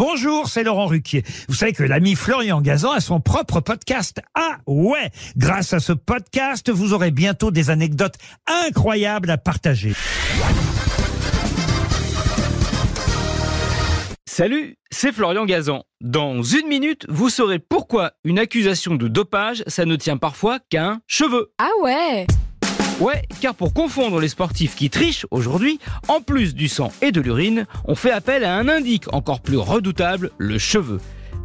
Bonjour, c'est Laurent Ruquier. Vous savez que l'ami Florian Gazan a son propre podcast. Ah ouais Grâce à ce podcast, vous aurez bientôt des anecdotes incroyables à partager. Salut, c'est Florian Gazan. Dans une minute, vous saurez pourquoi une accusation de dopage, ça ne tient parfois qu'à un cheveu. Ah ouais Ouais, car pour confondre les sportifs qui trichent aujourd'hui, en plus du sang et de l'urine, on fait appel à un indique encore plus redoutable, le cheveu.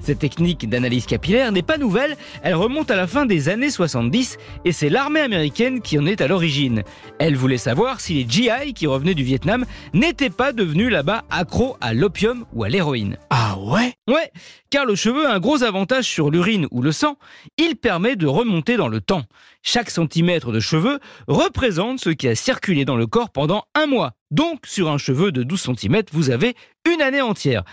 Cette technique d'analyse capillaire n'est pas nouvelle, elle remonte à la fin des années 70 et c'est l'armée américaine qui en est à l'origine. Elle voulait savoir si les GI qui revenaient du Vietnam n'étaient pas devenus là-bas accros à l'opium ou à l'héroïne. Ah ouais? Ouais, car le cheveu a un gros avantage sur l'urine ou le sang, il permet de remonter dans le temps. Chaque centimètre de cheveux représente ce qui a circulé dans le corps pendant un mois. Donc, sur un cheveu de 12 cm, vous avez une année entière.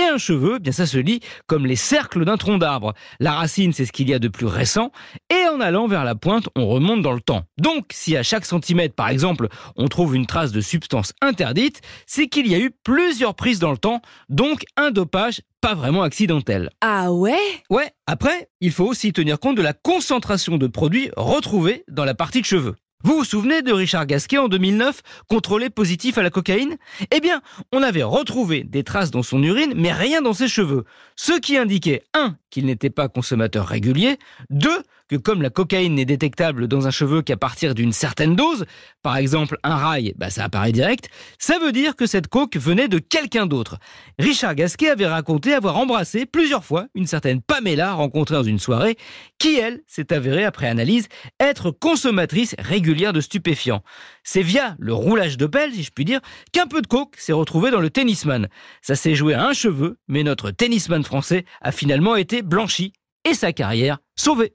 Et un cheveu, bien ça se lit comme les cercles d'un tronc d'arbre. La racine, c'est ce qu'il y a de plus récent, et en allant vers la pointe, on remonte dans le temps. Donc, si à chaque centimètre, par exemple, on trouve une trace de substance interdite, c'est qu'il y a eu plusieurs prises dans le temps, donc un dopage pas vraiment accidentel. Ah ouais? Ouais, après, il faut aussi tenir compte de la concentration de produits retrouvés dans la partie de cheveux. Vous vous souvenez de Richard Gasquet en 2009, contrôlé positif à la cocaïne? Eh bien, on avait retrouvé des traces dans son urine, mais rien dans ses cheveux. Ce qui indiquait 1. qu'il n'était pas consommateur régulier, 2. Que comme la cocaïne n'est détectable dans un cheveu qu'à partir d'une certaine dose, par exemple un rail, bah ça apparaît direct, ça veut dire que cette coke venait de quelqu'un d'autre. Richard Gasquet avait raconté avoir embrassé plusieurs fois une certaine Pamela rencontrée dans une soirée, qui elle s'est avérée après analyse être consommatrice régulière de stupéfiants. C'est via le roulage de pelle, si je puis dire, qu'un peu de coke s'est retrouvé dans le tennisman. Ça s'est joué à un cheveu, mais notre tennisman français a finalement été blanchi et sa carrière sauvée.